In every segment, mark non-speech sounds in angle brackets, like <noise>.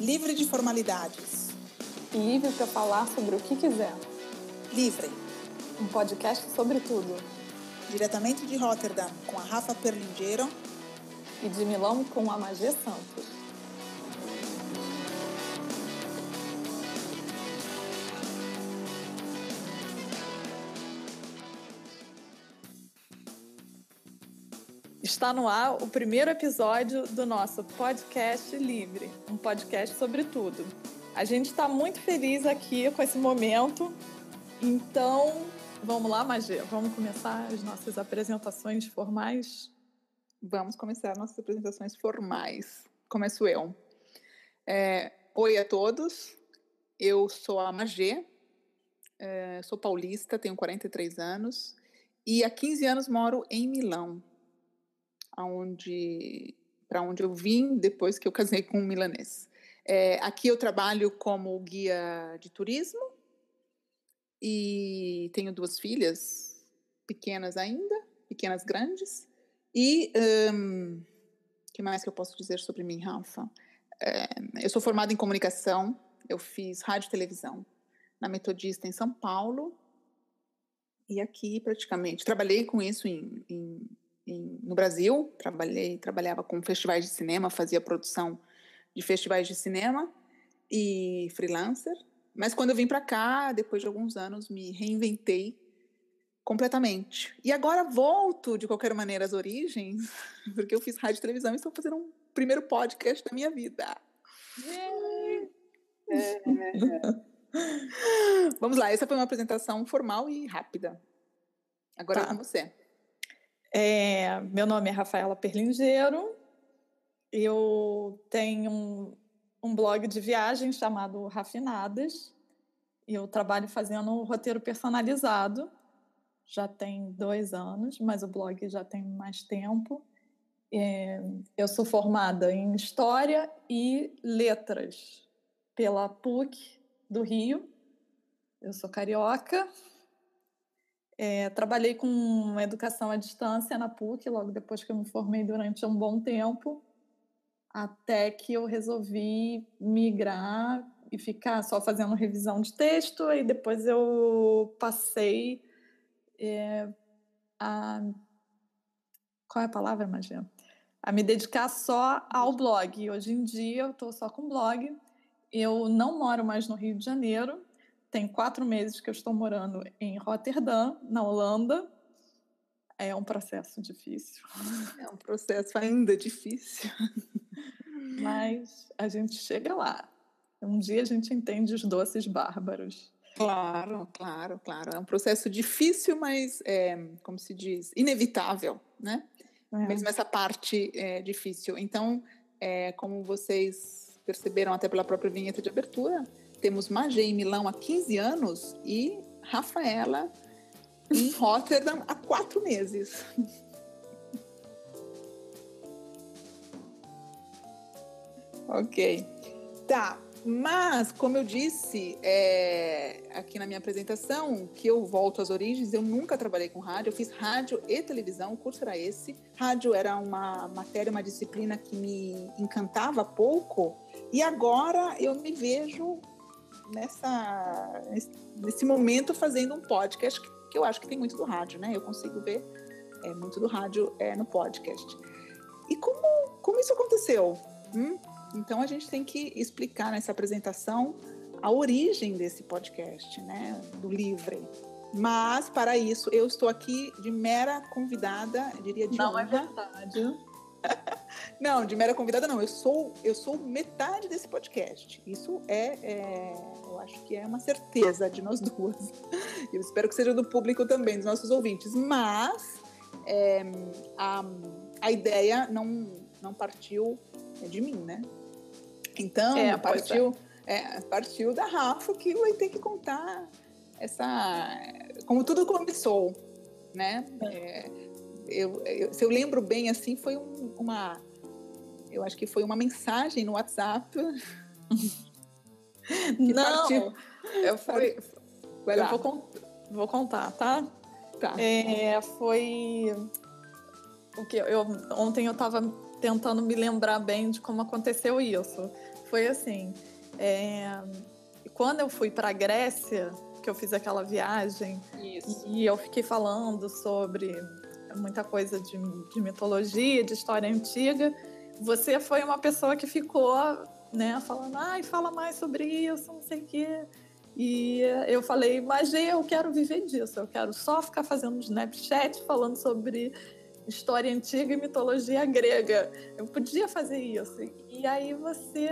Livre de formalidades. Livre para falar sobre o que quiser. Livre. Um podcast sobre tudo. Diretamente de Rotterdam, com a Rafa Perlingeiro. E de Milão, com a Magê Santos. Está no ar o primeiro episódio do nosso podcast Livre, um podcast sobre tudo. A gente está muito feliz aqui com esse momento, então vamos lá, Magê, vamos começar as nossas apresentações formais? Vamos começar nossas apresentações formais. Começo eu. É, oi a todos, eu sou a Magê, é, sou paulista, tenho 43 anos e há 15 anos moro em Milão aonde para onde eu vim depois que eu casei com um milanês. É, aqui eu trabalho como guia de turismo e tenho duas filhas pequenas ainda, pequenas grandes. E o um, que mais que eu posso dizer sobre mim, Rafa? É, eu sou formada em comunicação, eu fiz rádio e televisão na Metodista em São Paulo e aqui praticamente trabalhei com isso em, em em, no Brasil, trabalhei, trabalhava com festivais de cinema, fazia produção de festivais de cinema e freelancer. Mas quando eu vim para cá, depois de alguns anos, me reinventei completamente. E agora volto, de qualquer maneira, às origens, <laughs> porque eu fiz rádio e televisão e estou fazendo um primeiro podcast da minha vida. <laughs> Vamos lá, essa foi uma apresentação formal e rápida. Agora tá. é com você. É, meu nome é Rafaela Perlingeiro. Eu tenho um, um blog de viagem chamado Rafinadas. Eu trabalho fazendo roteiro personalizado. Já tem dois anos, mas o blog já tem mais tempo. É, eu sou formada em História e Letras pela PUC do Rio. Eu sou carioca, é, trabalhei com educação à distância na PUC, logo depois que eu me formei durante um bom tempo, até que eu resolvi migrar e ficar só fazendo revisão de texto, e depois eu passei é, a. Qual é a palavra, Magia? A me dedicar só ao blog. Hoje em dia eu estou só com blog. Eu não moro mais no Rio de Janeiro, tem quatro meses que eu estou morando em Rotterdam, na Holanda. É um processo difícil. É um processo ainda difícil. <laughs> Mas a gente chega lá. Um dia a gente entende os doces bárbaros. Claro, claro, claro. É um processo difícil, mas, é, como se diz, inevitável, né? É. Mesmo essa parte é difícil. Então, é, como vocês perceberam até pela própria vinheta de abertura, temos Magé em Milão há 15 anos e Rafaela em <laughs> Rotterdam há quatro meses. ok. Tá, mas, como eu disse é, aqui na minha apresentação, que eu volto às origens, eu nunca trabalhei com rádio, eu fiz rádio e televisão, o curso era esse. Rádio era uma matéria, uma disciplina que me encantava pouco, e agora eu me vejo nessa, nesse momento fazendo um podcast que, que eu acho que tem muito do rádio, né? Eu consigo ver é, muito do rádio é, no podcast. E como, como isso aconteceu? Hum? Então a gente tem que explicar nessa apresentação a origem desse podcast, né? Do Livre. Mas, para isso, eu estou aqui de mera convidada, diria de Não é honra. é verdade. <laughs> não, de mera convidada não. Eu sou, eu sou metade desse podcast. Isso é, é eu acho que é uma certeza de nós duas. Eu espero que seja do público também, dos nossos ouvintes. Mas é, a, a ideia não, não partiu de mim, né? Então, é, partiu, é, partiu da Rafa que vai ter que contar essa como tudo começou, né? É, eu, eu, se eu lembro bem, assim, foi um, uma eu acho que foi uma mensagem no WhatsApp <laughs> não, eu fui. eu vou, vou, contar, tá? Tá. É, foi o que eu ontem eu estava tentando me lembrar bem de como aconteceu isso. foi assim. É, quando eu fui para a Grécia, que eu fiz aquela viagem, Isso. e eu fiquei falando sobre muita coisa de, de mitologia, de história antiga, você foi uma pessoa que ficou, né, falando, ai, fala mais sobre isso, não sei o quê. E eu falei, mas eu quero viver disso, eu quero só ficar fazendo Snapchat falando sobre história antiga e mitologia grega. Eu podia fazer isso. E aí você.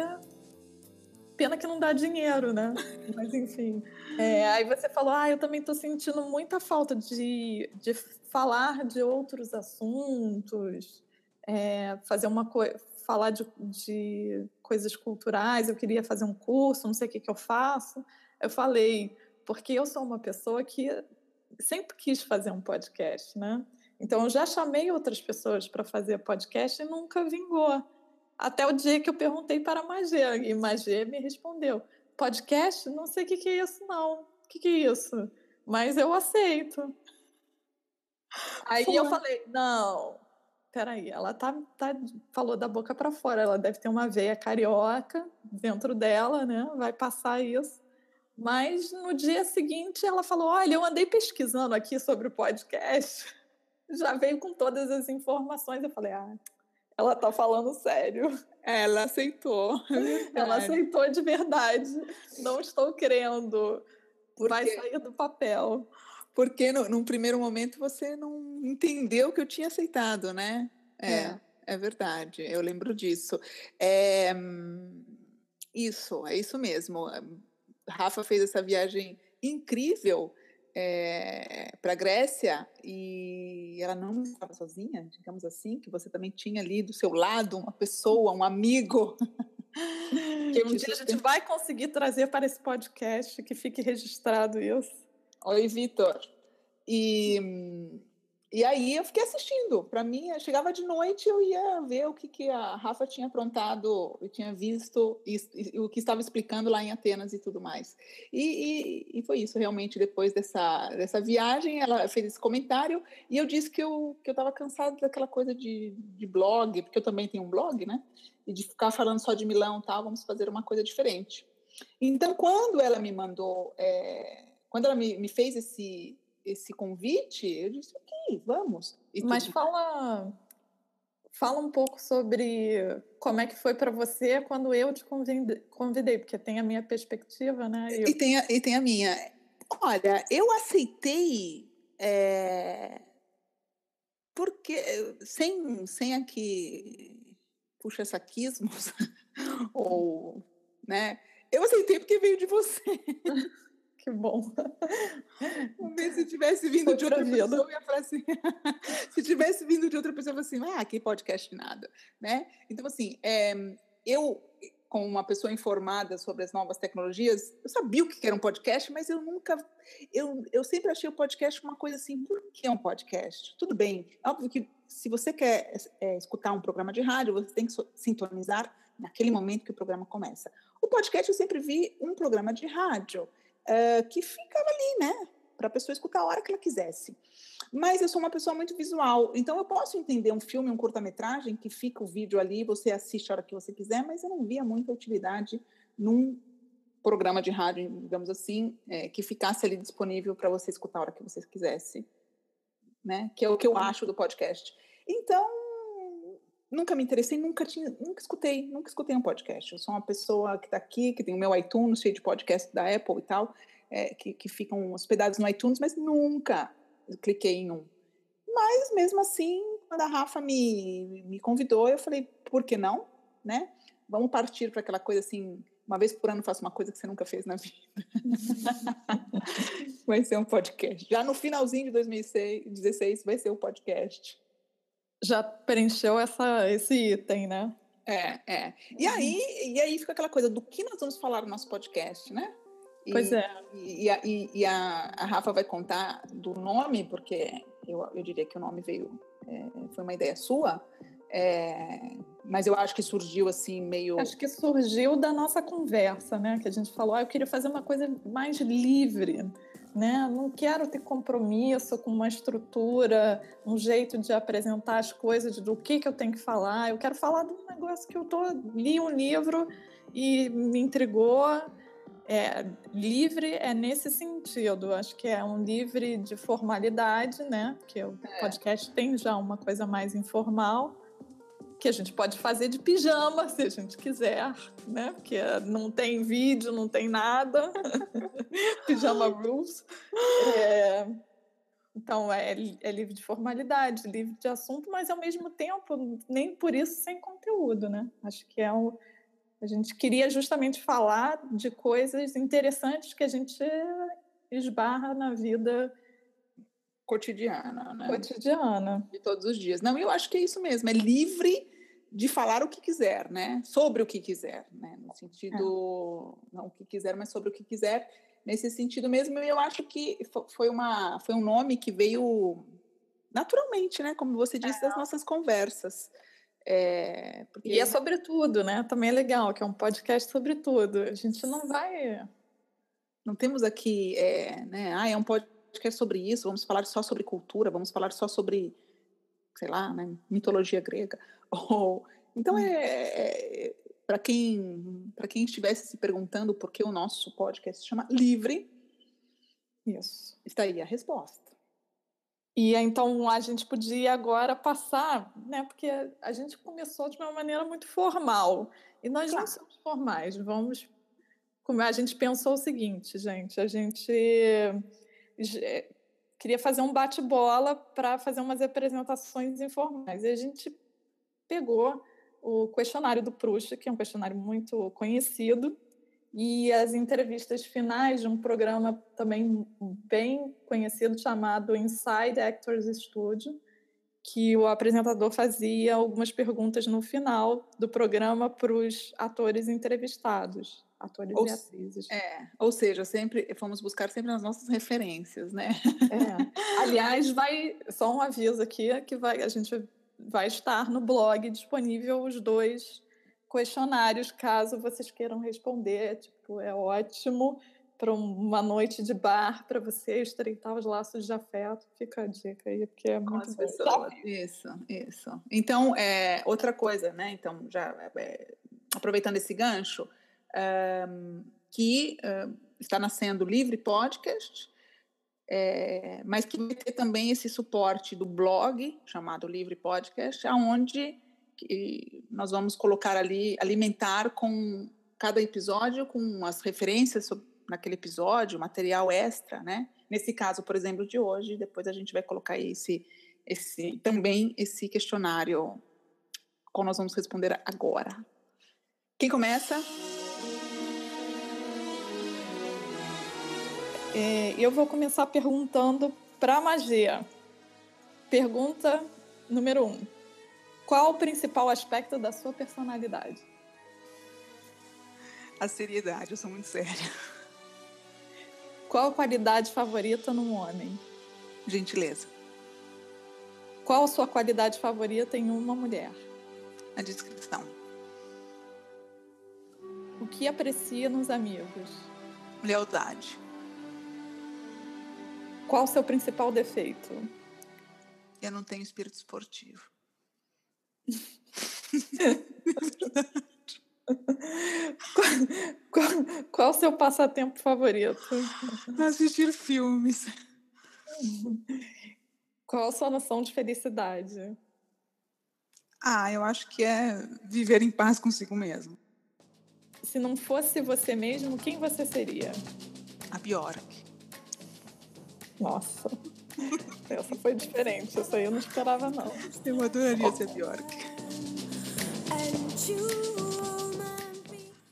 Pena que não dá dinheiro, né? Mas enfim. É, aí você falou, ah, eu também estou sentindo muita falta de, de falar de outros assuntos, é, fazer uma coisa, falar de, de coisas culturais, eu queria fazer um curso, não sei o que, que eu faço. Eu falei, porque eu sou uma pessoa que sempre quis fazer um podcast, né? Então eu já chamei outras pessoas para fazer podcast e nunca vingou. Até o dia que eu perguntei para a Magê, e Magê me respondeu: podcast? Não sei o que, que é isso, não. O que, que é isso? Mas eu aceito. Aí eu falei: não, peraí, ela tá, tá, falou da boca para fora, ela deve ter uma veia carioca dentro dela, né? Vai passar isso. Mas no dia seguinte ela falou: Olha, eu andei pesquisando aqui sobre o podcast <laughs> já veio com todas as informações. Eu falei, ah, ela tá falando sério. Ela aceitou. É ela aceitou de verdade. Não estou crendo. Porque... Vai sair do papel. Porque no, num primeiro momento você não entendeu que eu tinha aceitado, né? É, é, é verdade. Eu lembro disso. É, isso, é isso mesmo. Rafa fez essa viagem incrível é, para a Grécia e ela não estava sozinha, digamos assim, que você também tinha ali do seu lado uma pessoa, um amigo. que <laughs> um dia a gente vai conseguir trazer para esse podcast, que fique registrado isso. Oi, Vitor. E e aí eu fiquei assistindo. Para mim, chegava de noite, eu ia ver o que, que a Rafa tinha aprontado, tinha visto e, e, o que estava explicando lá em Atenas e tudo mais. E, e, e, foi isso, realmente, depois dessa, dessa viagem, ela fez esse comentário e eu disse que eu que eu estava cansada daquela coisa de, de blog, porque eu também tenho um blog, né? E de ficar falando só de Milão tal, vamos fazer uma coisa diferente. Então, quando ela me mandou, é, quando ela me, me fez esse esse convite, eu disse, ok, vamos. E Mas tudo. fala, fala um pouco sobre como é que foi para você quando eu te convidei, porque tem a minha perspectiva, né? Eu... E, tem a, e tem a minha. Olha, eu aceitei é, porque sem, sem aqui puxa saquismos <laughs> ou né eu aceitei porque veio de você <laughs> Que bom. Se tivesse vindo de outra pessoa, eu ia falar assim. <laughs> se tivesse vindo de outra pessoa, eu ia falar assim, ah, que podcast nada, né? Então, assim, é, eu, como uma pessoa informada sobre as novas tecnologias, eu sabia o que era um podcast, mas eu nunca, eu, eu sempre achei o podcast uma coisa assim, por que é um podcast? Tudo bem, óbvio que se você quer é, escutar um programa de rádio, você tem que sintonizar naquele momento que o programa começa. O podcast eu sempre vi um programa de rádio, uh, que ficava ali, né? Para a pessoa escutar a hora que ela quisesse. Mas eu sou uma pessoa muito visual, então eu posso entender um filme, um curta-metragem, que fica o vídeo ali, você assiste a hora que você quiser, mas eu não via muita utilidade num programa de rádio, digamos assim, é, que ficasse ali disponível para você escutar a hora que você quisesse, né? Que é o que eu acho do podcast. Então, nunca me interessei, nunca tinha, nunca escutei, nunca escutei um podcast. Eu sou uma pessoa que está aqui, que tem o meu iTunes cheio de podcast da Apple e tal, é, que, que ficam hospedados no iTunes, mas nunca cliquei em um. Mas mesmo assim, quando a Rafa me, me convidou, eu falei, por que não, né? Vamos partir para aquela coisa assim, uma vez por ano faço uma coisa que você nunca fez na <laughs> vida. vai ser um podcast. Já no finalzinho de 2016 vai ser o um podcast já preencheu essa, esse item, né? É, é. E uhum. aí, e aí fica aquela coisa do que nós vamos falar no nosso podcast, né? E, pois é. E, e, e a, a, Rafa vai contar do nome, porque eu, eu diria que o nome veio, é, foi uma ideia sua, é, mas eu acho que surgiu assim meio. Acho que surgiu da nossa conversa, né? Que a gente falou, ah, eu queria fazer uma coisa mais livre, né? Não quero ter compromisso com uma estrutura, um jeito de apresentar as coisas, do que, que eu tenho que falar. Eu quero falar de um negócio que eu tô, li um livro e me intrigou. É, livre é nesse sentido. Acho que é um livre de formalidade, né? Porque o é. podcast tem já uma coisa mais informal que a gente pode fazer de pijama, se a gente quiser, né? Porque não tem vídeo, não tem nada. <laughs> pijama rules. É, então, é, é, livre de formalidade, livre de assunto, mas ao mesmo tempo, nem por isso sem conteúdo, né? Acho que é um. A gente queria justamente falar de coisas interessantes que a gente esbarra na vida cotidiana, né? Cotidiana. De todos os dias. Não, eu acho que é isso mesmo, é livre de falar o que quiser, né? Sobre o que quiser, né? No sentido, é. não o que quiser, mas sobre o que quiser, nesse sentido mesmo. Eu acho que foi uma, foi um nome que veio naturalmente, né? Como você disse, é. das nossas conversas. É, porque... E é sobre tudo, né? Também é legal, que é um podcast sobre tudo. A gente não vai. Não temos aqui, é, né? Ah, é um podcast podcast sobre isso, vamos falar só sobre cultura, vamos falar só sobre, sei lá, né, mitologia grega. <laughs> Ou, então, hum. é, é para quem, quem estivesse se perguntando por que o nosso podcast se chama Livre, isso. está aí a resposta. E então a gente podia agora passar, né? Porque a gente começou de uma maneira muito formal. E nós claro. não somos formais. Vamos. A gente pensou o seguinte, gente, a gente é, queria fazer um bate-bola para fazer umas apresentações informais. E a gente pegou o questionário do Proust, que é um questionário muito conhecido, e as entrevistas finais de um programa também bem conhecido chamado Inside Actors Studio, que o apresentador fazia algumas perguntas no final do programa para os atores entrevistados atores ou, e atrizes. É, ou seja, sempre fomos buscar sempre as nossas referências, né? É. <laughs> Aliás, vai só um aviso aqui que vai a gente vai estar no blog disponível os dois questionários, caso vocês queiram responder, tipo, é ótimo para uma noite de bar para você estreitar os laços de afeto. Fica a dica aí, porque é muito bom. Isso, isso. Então, é, outra coisa, né? Então, já é, aproveitando esse gancho, um, que uh, está nascendo Livre Podcast, é, mas que vai ter também esse suporte do blog chamado Livre Podcast, aonde nós vamos colocar ali, alimentar com cada episódio com as referências sobre, naquele episódio, material extra, né? Nesse caso, por exemplo, de hoje, depois a gente vai colocar esse, esse também esse questionário, qual nós vamos responder agora. Quem começa? É, eu vou começar perguntando para a magia. Pergunta número um: Qual o principal aspecto da sua personalidade? A seriedade, eu sou muito séria. Qual a qualidade favorita num homem? Gentileza. Qual a sua qualidade favorita em uma mulher? A descrição. O que aprecia nos amigos? Lealdade. Qual o seu principal defeito? Eu não tenho espírito esportivo. qual, <laughs> qual, qual o seu passatempo favorito? Assistir filmes. Qual a sua noção de felicidade? Ah, eu acho que é viver em paz consigo mesmo. Se não fosse você mesmo, quem você seria? A Bjork. Nossa, essa foi diferente. Essa aí eu não esperava, não. Eu adoraria ser Bjork.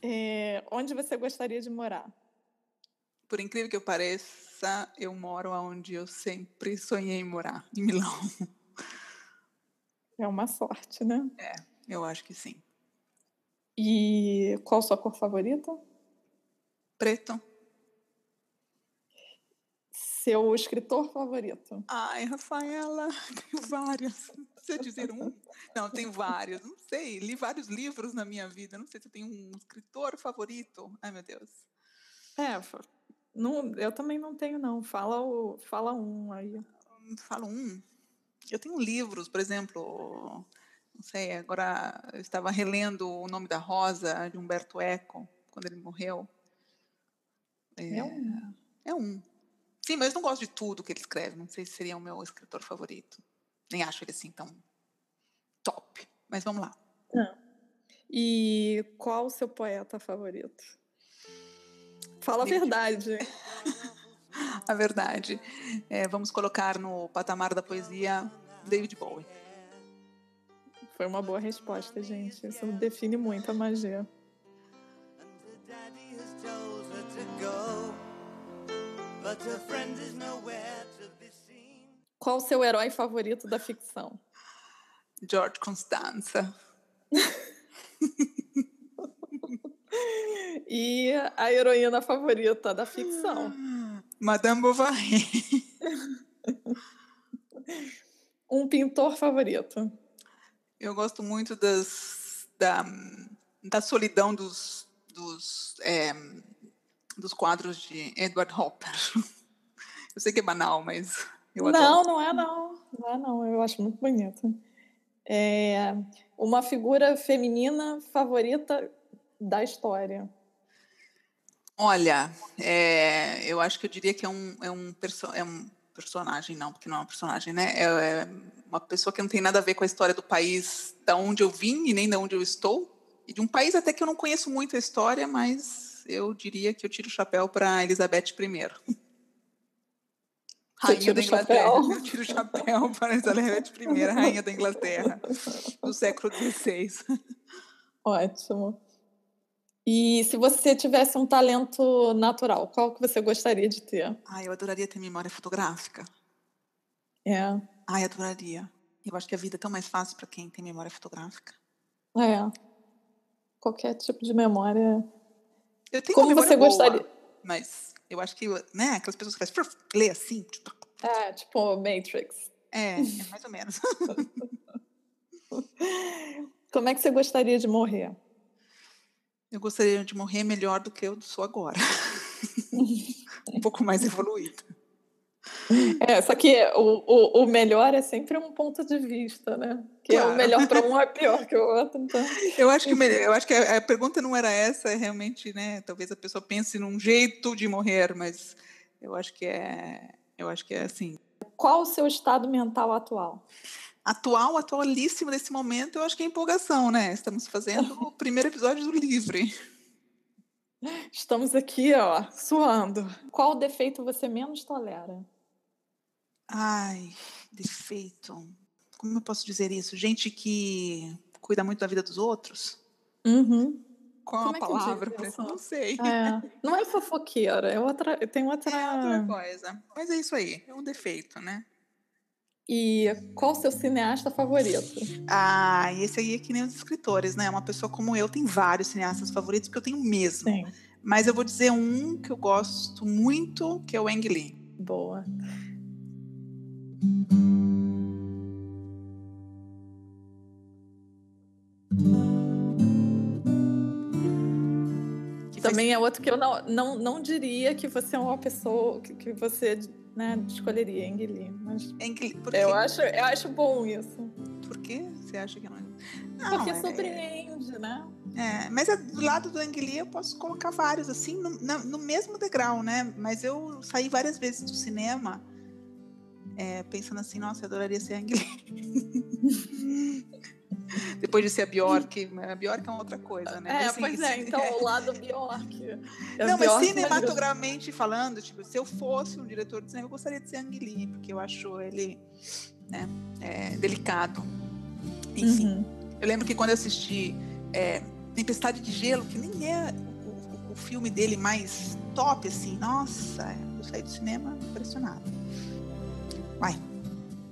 É, onde você gostaria de morar? Por incrível que eu pareça, eu moro onde eu sempre sonhei em morar, em Milão. É uma sorte, né? É, eu acho que sim. E qual sua cor favorita? Preto seu escritor favorito? Ai, Rafaela, <laughs> tenho vários. Você dizer um? Não, tenho vários. Não sei, li vários livros na minha vida. Não sei se eu tenho um escritor favorito. Ai, meu Deus. É, Não, eu também não tenho, não. Fala, o, fala um aí. Fala um. Eu tenho livros, por exemplo, não sei, agora eu estava relendo O Nome da Rosa, de Humberto Eco, quando ele morreu. É, é um. É um. Sim, mas não gosto de tudo que ele escreve. Não sei se seria o meu escritor favorito. Nem acho ele assim tão top. Mas vamos lá. Não. E qual o seu poeta favorito? Fala a verdade. <laughs> a verdade. É, vamos colocar no patamar da poesia David Bowie. Foi uma boa resposta, gente. Isso define muito a magia. Qual o seu herói favorito da ficção? George Constanza. <laughs> e a heroína favorita da ficção? <gasps> Madame Bovary. <laughs> um pintor favorito? Eu gosto muito das, da, da solidão dos, dos, é, dos quadros de Edward Hopper. <laughs> Eu sei que é banal, mas eu adoro. Não, não é não. Não é não. Eu acho muito bonito. É uma figura feminina favorita da história. Olha, é, eu acho que eu diria que é um, é um, perso é um personagem, não, porque não é um personagem, né? É, é, uma pessoa que não tem nada a ver com a história do país da onde eu vim e nem da onde eu estou. E de um país até que eu não conheço muito a história, mas eu diria que eu tiro o chapéu para Elizabeth I. Rainha da Inglaterra. Eu tiro o chapéu <laughs> para Elizabeth I, rainha da Inglaterra, do século XVI. Ótimo. E se você tivesse um talento natural, qual que você gostaria de ter? Ah, eu adoraria ter memória fotográfica. É. Ai, adoraria. Eu acho que a vida é tão mais fácil para quem tem memória fotográfica. É. Qualquer tipo de memória. Eu tenho Como você boa, gostaria? Mas eu acho que, né, aquelas pessoas que fazem, lê assim. É, tipo Matrix. É, é <laughs> mais ou menos. <laughs> Como é que você gostaria de morrer? Eu gostaria de morrer melhor do que eu sou agora. <laughs> um pouco mais evoluída. É, só que o, o, o, melhor é sempre um ponto de vista, né? Que claro. é o melhor para um é pior que o outro. Então... Eu acho que, eu acho que a, a, pergunta não era essa, é realmente, né? Talvez a pessoa pense num jeito de morrer, mas eu acho que é, eu acho que é assim. Qual o seu estado mental atual? Atual, atualíssimo nesse momento, eu acho que é empolgação, né? Estamos fazendo o primeiro episódio do Livre. Estamos aqui, ó, suando. Qual defeito você menos tolera? Ai, defeito. Como eu posso dizer isso? Gente que cuida muito da vida dos outros? Uhum. Qual Como a é palavra para <laughs> isso? Não sei. É. Não é fofoqueira, é outra, tem outra... É outra coisa. Mas é isso aí, é um defeito, né? E qual o seu cineasta favorito? Ah, esse aí é que nem os escritores, né? Uma pessoa como eu tem vários cineastas favoritos, porque eu tenho mesmo. Sim. Mas eu vou dizer um que eu gosto muito, que é o Ang Lee. Boa. Também é outro que eu não, não, não diria que você é uma pessoa que, que você né, escolheria mas Engli, eu acho eu acho bom isso. Por que você acha que não? não Porque é... surpreende, né? É, mas é, do lado do Ang eu posso colocar vários assim no, no, mesmo degrau, né? Mas eu saí várias vezes do cinema é, pensando assim, nossa, eu adoraria ser Ang <laughs> Depois de ser a Bjork, a Bjork é uma outra coisa, né? É, assim, pois é, <laughs> então é. o lado Bjork. É não, mas cinematograficamente falando, tipo, se eu fosse um diretor de cinema, eu gostaria de ser Ang Lee, porque eu acho ele né, é, delicado. Enfim, uhum. eu lembro que quando eu assisti é, Tempestade de Gelo, que nem é o, o, filme dele mais top, assim, nossa, eu saí do cinema impressionado. Vai.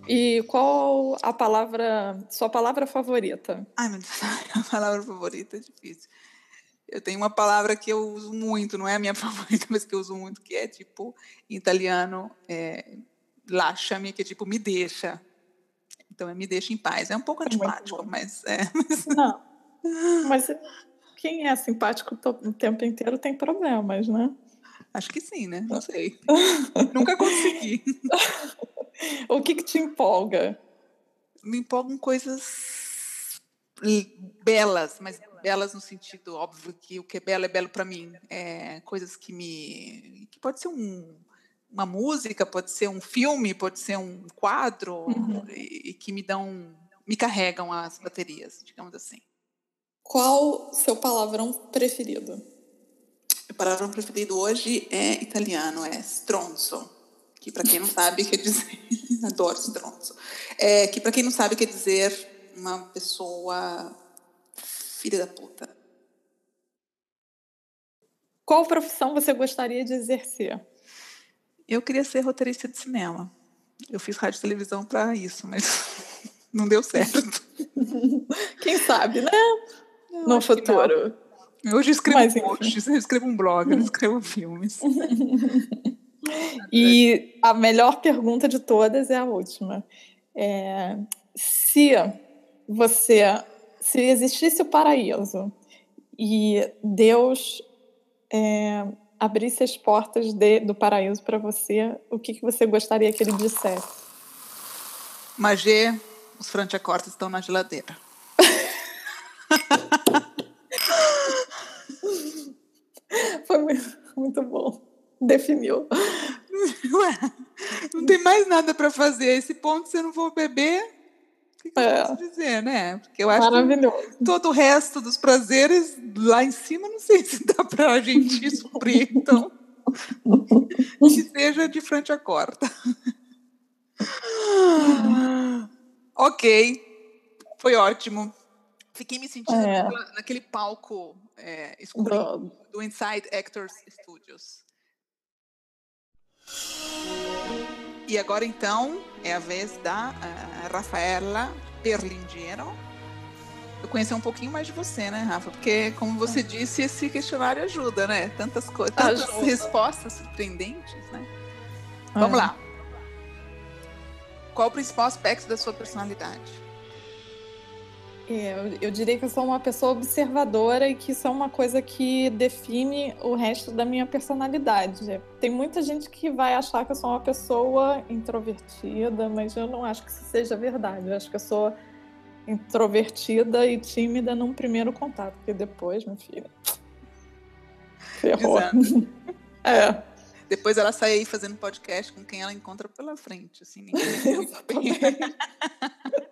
E qual a palavra, sua palavra favorita? Ai, meu Deus, <laughs> a palavra favorita é difícil. Eu tenho uma palavra que eu uso muito, não é a minha <laughs> favorita, mas que eu uso muito, que é tipo, em italiano, é, lasciami, que é tipo, me deixa. Então, é me deixa em paz. É um pouco é antipático, mas é. <laughs> Não. Mas quem é simpático o tempo inteiro tem problemas, né? Acho que sim, né? Não sei. Nunca consegui. O que, que te empolga? Me empolgam coisas belas, mas belas no sentido óbvio que o que é belo é belo para mim. É, coisas que me. que pode ser um, uma música, pode ser um filme, pode ser um quadro, uhum. e, e, que me dão. me carregam as baterias, digamos assim. Qual seu palavrão preferido? Meu palavrão preferido hoje é italiano, é stronzo, que para quem não sabe quer dizer, <laughs> adoro stronzo, é, que para quem não sabe quer dizer uma pessoa filha da puta. Qual profissão você gostaria de exercer? Eu queria ser roteirista de cinema. Eu fiz rádio e televisão para isso, mas <laughs> não deu certo. <laughs> Quem sabe, né? Eu no futuro. Hoje eu escrevo Mas, posts, eu escrevo um blog, eu escrevo filmes. E a melhor pergunta de todas é a última. É, se você, se existisse o paraíso e Deus é, abrisse as portas de, do paraíso para você, o que, que você gostaria que ele dissesse? Magê, os frantiacortes estão na geladeira. <laughs> Foi muito, muito bom. Definiu. <laughs> Ué, não tem mais nada para fazer. Esse ponto, se eu não for beber, o que, que é. eu posso dizer, né? Porque eu acho que todo o resto dos prazeres lá em cima, não sei <laughs> se dá para a gente suprir. Então, <laughs> que seja de frente à corda. ok, foi ótimo. Fiquei me sentindo é. naquele palco é, escuro do... do Inside Actors Studios. E agora então é a vez da uh, Rafaela Perlingiero. Eu conhecer um pouquinho mais de você, né, Rafa? Porque, como você é. disse, esse questionário ajuda, né? Tantas coisas, tantas ajuda. respostas surpreendentes, né? É. Vamos lá. Qual o principal aspecto da sua personalidade? É, eu, eu, diria que eu sou uma pessoa observadora e que isso é uma coisa que define o resto da minha personalidade. Tem muita gente que vai achar que eu sou uma pessoa introvertida, mas eu não acho que isso seja verdade. Eu acho que eu sou introvertida e tímida num primeiro contato, porque depois, minha filha. <laughs> Ferrou. <laughs> é. Depois ela sai aí fazendo podcast com quem ela encontra pela frente, assim, ninguém <laughs>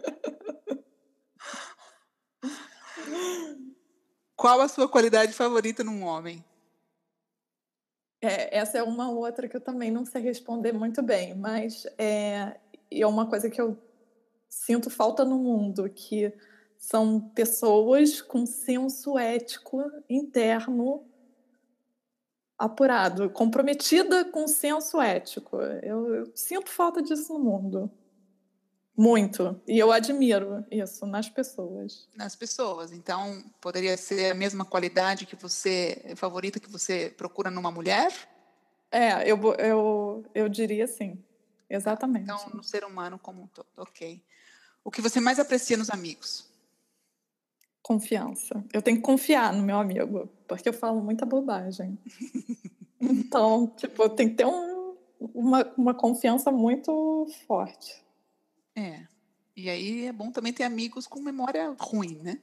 Qual a sua qualidade favorita num homem? É, essa é uma outra que eu também não sei responder muito bem, mas é, é uma coisa que eu sinto falta no mundo, que são pessoas com senso ético interno apurado, comprometida com senso ético. Eu, eu sinto falta disso no mundo. Muito. E eu admiro isso nas pessoas. Nas pessoas. Então, poderia ser a mesma qualidade que você, favorita que você procura numa mulher? É, eu, eu, eu diria sim. Exatamente. Então, no ser humano como um todo. Ok. O que você mais aprecia nos amigos? Confiança. Eu tenho que confiar no meu amigo, porque eu falo muita bobagem. <laughs> então, tipo, tem que ter um, uma, uma confiança muito forte. É. E aí é bom também ter amigos com memória ruim, né?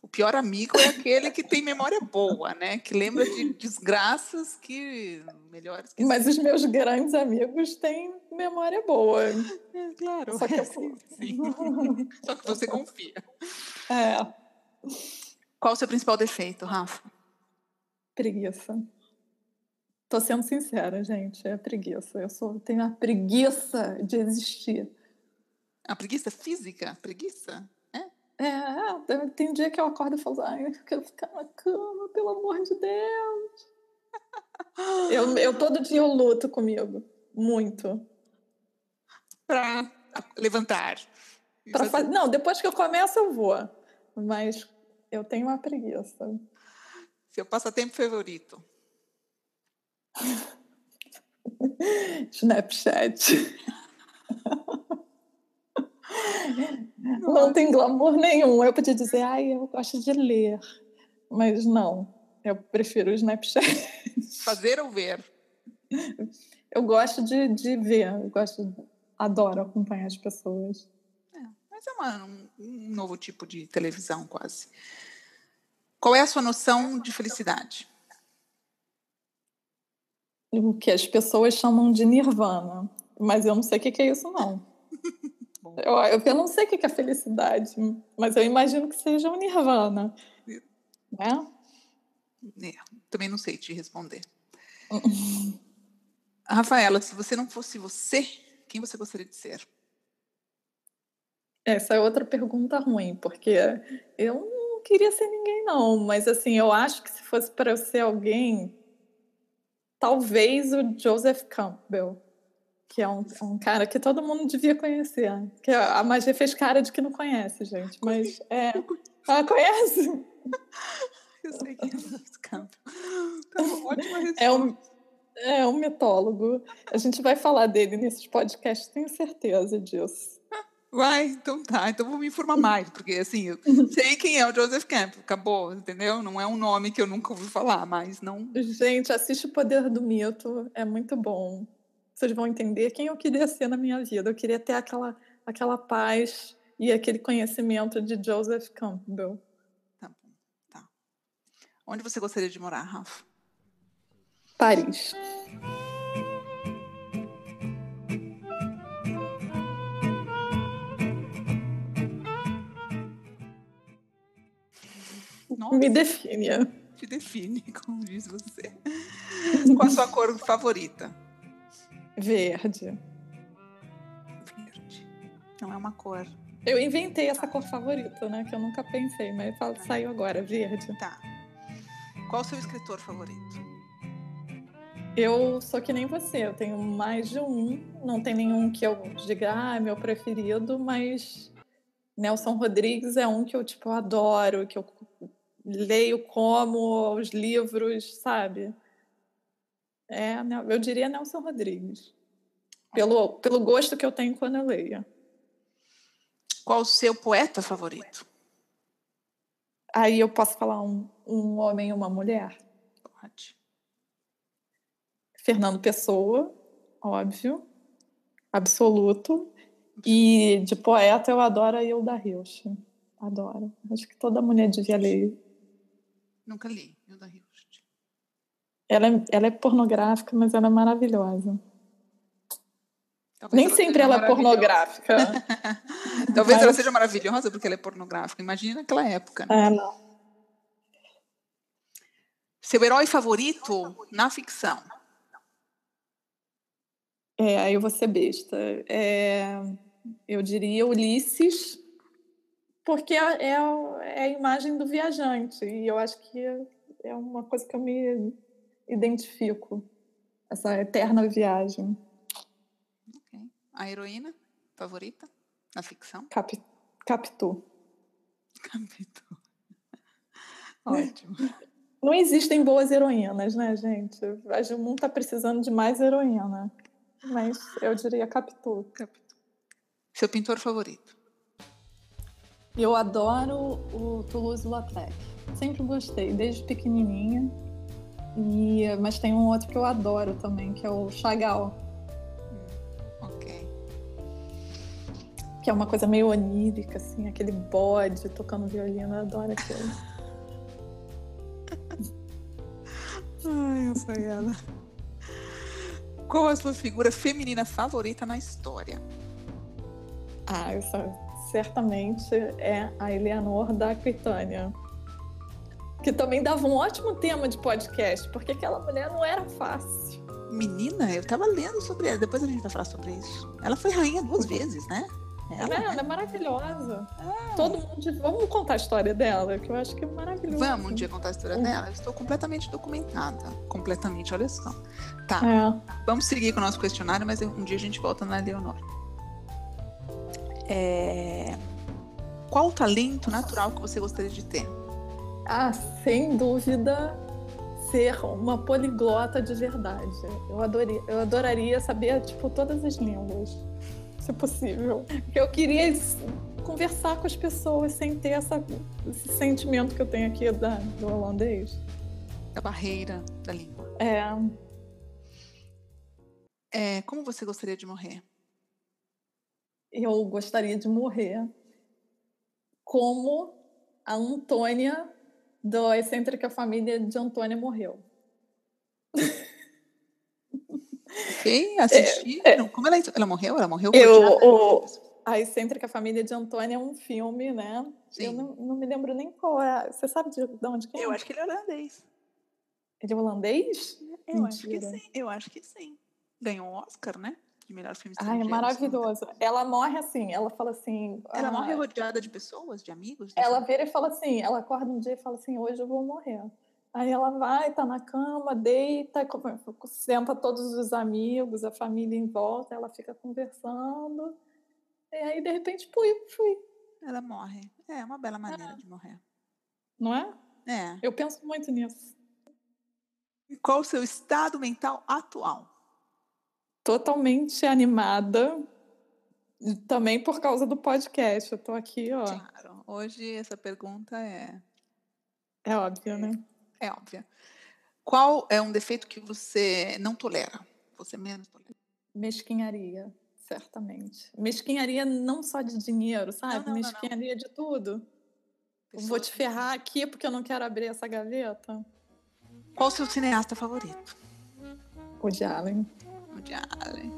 O pior amigo é aquele que tem memória boa, né? Que lembra de desgraças que melhores que Mas os meus grandes amigos têm memória boa. É, claro. Só que, eu... <laughs> sim, sim. Só que você confia. É. Qual o seu principal defeito, Rafa? Preguiça. Tô sendo sincera, gente, é preguiça. Eu sou, tenho a preguiça de existir. A preguiça física? Preguiça? É? É, tem um dia que eu acordo e falo, ai, eu quero ficar na cama, pelo amor de Deus. <gasps> eu, eu todo dia eu luto comigo. Muito. Pra levantar. Pra faz... Não, depois que eu começo eu vou. Mas eu tenho uma preguiça. Seu passatempo favorito? <laughs> Snapchat. <laughs> Não tem glamour nenhum. Eu podia dizer, ai, eu gosto de ler. Mas não. Eu prefiro o Snapchat. Fazer ou ver? Eu gosto de, de ver, eu gosto, adoro acompanhar as pessoas. É, mas é uma, um novo tipo de televisão, quase. Qual é a sua noção de felicidade? O que as pessoas chamam de nirvana, mas eu não sei o que é isso, não. Eu, eu, não sei o que é felicidade, mas eu imagino que seja um nirvana. Né? É, também não sei te responder. <laughs> Rafaela, se você não fosse você, quem você gostaria de ser? Essa é outra pergunta ruim, porque eu não queria ser ninguém, não. Mas, assim, eu acho que se fosse para eu ser alguém, talvez o Joseph Campbell, que é um, um, cara que todo mundo devia conhecer. Que a magia fez cara de que não conhece, gente. Mas, é... <laughs> Ah, conhece? Eu sei que é. Tá. É um é um mitólogo. A gente vai falar dele nesses podcasts, tenho certeza disso. Vai, então tá. Então vou me informar <laughs> mais, porque assim, eu <laughs> sei quem é o Joseph Campbell, acabou, entendeu? Não é um nome que eu nunca ouvi falar, mas não. Gente, assiste o Poder do Mito, é muito bom. Vocês vão entender quem eu queria ser na minha vida. Eu queria ter aquela, aquela paz e aquele conhecimento de Joseph Campbell. Tá bom, tá. Onde você gostaria de morar, Rafa? Paris. Nossa. Me define. Te define, <laughs> como diz você. Qual a sua cor favorita? Verde. Verde. Não é uma cor. Eu inventei essa cor favorita, né? Que eu nunca pensei, mas saiu agora, verde. Tá. Qual o seu escritor favorito? Eu sou que nem você, eu tenho mais de um. Não tem nenhum que eu diga, ah, é meu preferido, mas Nelson Rodrigues é um que eu, tipo, adoro, que eu leio como os livros, sabe? É, eu diria Nelson Rodrigues. Pelo, pelo gosto que eu tenho quando eu leio. Qual o seu poeta favorito? Aí eu posso falar um, um homem e uma mulher? Pode. Fernando Pessoa, óbvio, absoluto. E de poeta eu adoro a Hilda Hilst. Adoro. Acho que toda mulher devia ler. Nunca li Hilda Hilst. Ela é, ela é pornográfica, mas ela é maravilhosa. Talvez Nem sempre ela é pornográfica. <laughs> Talvez mas... ela seja maravilhosa porque ela é pornográfica. Imagina naquela época. Né? É, não. Seu herói favorito na ficção? É, aí eu vou ser besta. É, eu diria Ulisses, porque é, é, é, a imagem do viajante, e eu acho que é uma coisa que eu me identifico, essa eterna viagem. Okay. A heroína favorita na ficção? Cap, Capitu. Capitu. <laughs> Ótimo. <laughs> Não existem boas heroínas, né, gente? O mundo está precisando de mais heroína mas eu diria Capitu. Capitu. Seu pintor favorito? Eu adoro o Toulouse-Lautrec. Sempre gostei, desde pequenininha. E, mas tem um outro que eu adoro também, que é o Chagall. Hum, ok. Que é uma coisa meio onírica, assim, aquele bode tocando violino. Eu adoro aquilo. <laughs> Ai, Rafaela. Qual a sua figura feminina favorita na história? Ah, essa certamente é a Eleanor da Aquitânia. Que também dava um ótimo tema de podcast, porque aquela mulher não era fácil. Menina, eu tava lendo sobre ela, depois a gente vai falar sobre isso. Ela foi rainha duas vezes, né? Ela, é, ela é maravilhosa. É. Todo mundo. Vamos contar a história dela, que eu acho que é maravilhosa. Vamos um dia contar a história uhum. dela. estou completamente documentada. Completamente, olha só. Tá. É. Vamos seguir com o nosso questionário, mas um dia a gente volta na Leonor. É... Qual o talento natural que você gostaria de ter? Ah, sem dúvida, ser uma poliglota de verdade. Eu, eu adoraria saber, tipo, todas as línguas se possível. Porque eu queria conversar com as pessoas sem ter essa, esse sentimento que eu tenho aqui da, do holandês. Da barreira da língua. É. É, como você gostaria de morrer? Eu gostaria de morrer como a Antônia da excêntrica família de Antônia morreu. Ok, assisti. É, Não, como ela, ela morreu? Ela morreu? Eu, o, a excêntrica família de Antônia é um filme, né? Sim. Eu não, não me lembro nem qual é. Você sabe de, de onde que é? Eu acho que ele é holandês. Ele é holandês? Eu acho que Mentira. sim. Eu acho que sim. Ganhou um Oscar, né? De melhor filme Ai, é maravilhoso. Ela morre assim, ela fala assim. Ela ah, morre rodeada de pessoas, de amigos? Ela vira e fala assim, ela acorda um dia e fala assim, hoje eu vou morrer. Aí ela vai, tá na cama, deita, senta todos os amigos, a família em volta, ela fica conversando. E aí, de repente, fui, fui. Ela morre. É uma bela maneira de morrer. Não é? É. Eu penso muito nisso. E qual o seu estado mental atual? Totalmente animada. Também por causa do podcast. Eu tô aqui, ó. Claro. Hoje essa pergunta é, É óbvio, né? é óbvia. Qual é um defeito que você não tolera? Você menos tolera? Mesquinharia, certamente. Mesquinharia não só de dinheiro, sabe? não, não, não. Mesquinharia de tudo. Vou Pessoas te ferrar aqui porque eu não quero abrir essa gaveta. Qual o seu cineasta favorito? O de Allen. Woody Allen.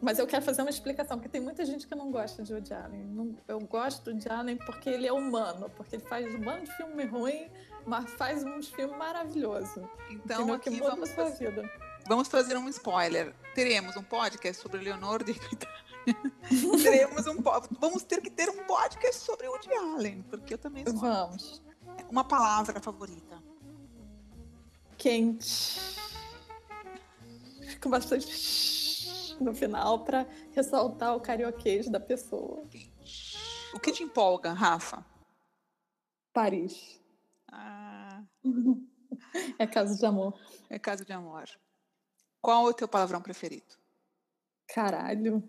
Mas eu quero fazer uma explicação, porque tem muita gente que não gosta de Woody Allen. Eu gosto de Allen porque ele é humano, porque ele faz um bando de filme ruim, mas faz uns filmes maravilhosos. Então entendeu? que aqui muda a vamos, sua faz- vida. vamos fazer um spoiler. Teremos um podcast sobre Leonor de <laughs> Teremos um vamos ter que ter um podcast sobre Woody Allen, porque eu também sou. Vamos. Uma palavra favorita. Quente. Com bastante no final para ressaltar o carioquês da pessoa. O que te empolga, Rafa? Paris. Ah, É caso de amor. é caso de amor. Qual é o teu palavrão preferido? Caralho.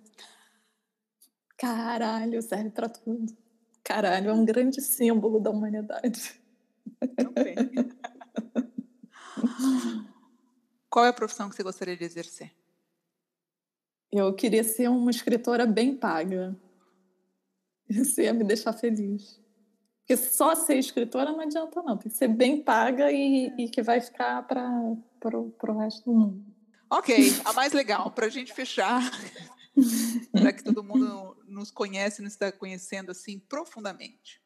Caralho, serve pra tudo. Caralho, é um grande símbolo da humanidade. Também. <laughs> <gasps> Qual é a profissão que você gostaria de exercer? Eu queria ser uma escritora bem paga. Isso ia me deixar feliz. Porque só ser escritora não adianta, não. Tem que ser bem paga e, e que vai ficar para o resto do mundo. Ok, a mais legal, para a gente fechar, <laughs> já que todo mundo nos conhece, nos está conhecendo assim profundamente.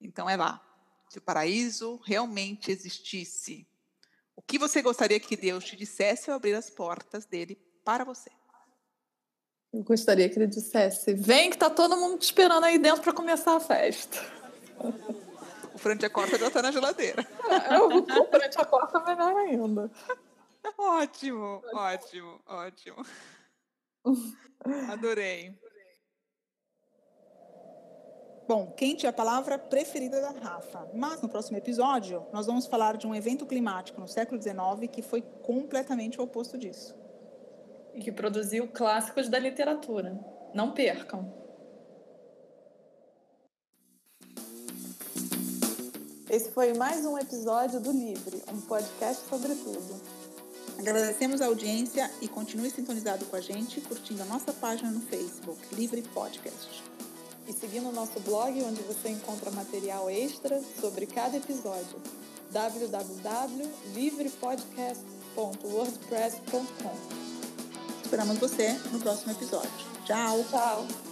Então é lá. Se o paraíso realmente existisse, que você gostaria que Deus te dissesse ao abrir as portas dele para você? Eu gostaria que ele dissesse: vem que tá todo mundo te esperando aí dentro para começar a festa. <laughs> O frente a corta já está na geladeira. Eu vou frente a porta melhor ainda. Ótimo, ótimo, ótimo. <laughs> Adorei. Bom, quente é a palavra preferida da Rafa. Mas no próximo episódio, nós vamos falar de um evento climático no século XIX que foi completamente o oposto disso. E que produziu clássicos da literatura. Não percam. Esse foi mais um episódio do Livre, um podcast sobre tudo. Agradecemos a audiência e continue sintonizado com a gente, curtindo a nossa página no Facebook, Livre Podcast. E seguindo o nosso blog, onde você encontra material extra sobre cada episódio. www.livrepodcast.wordpress.com Esperamos você no próximo episódio. Tchau! Tchau!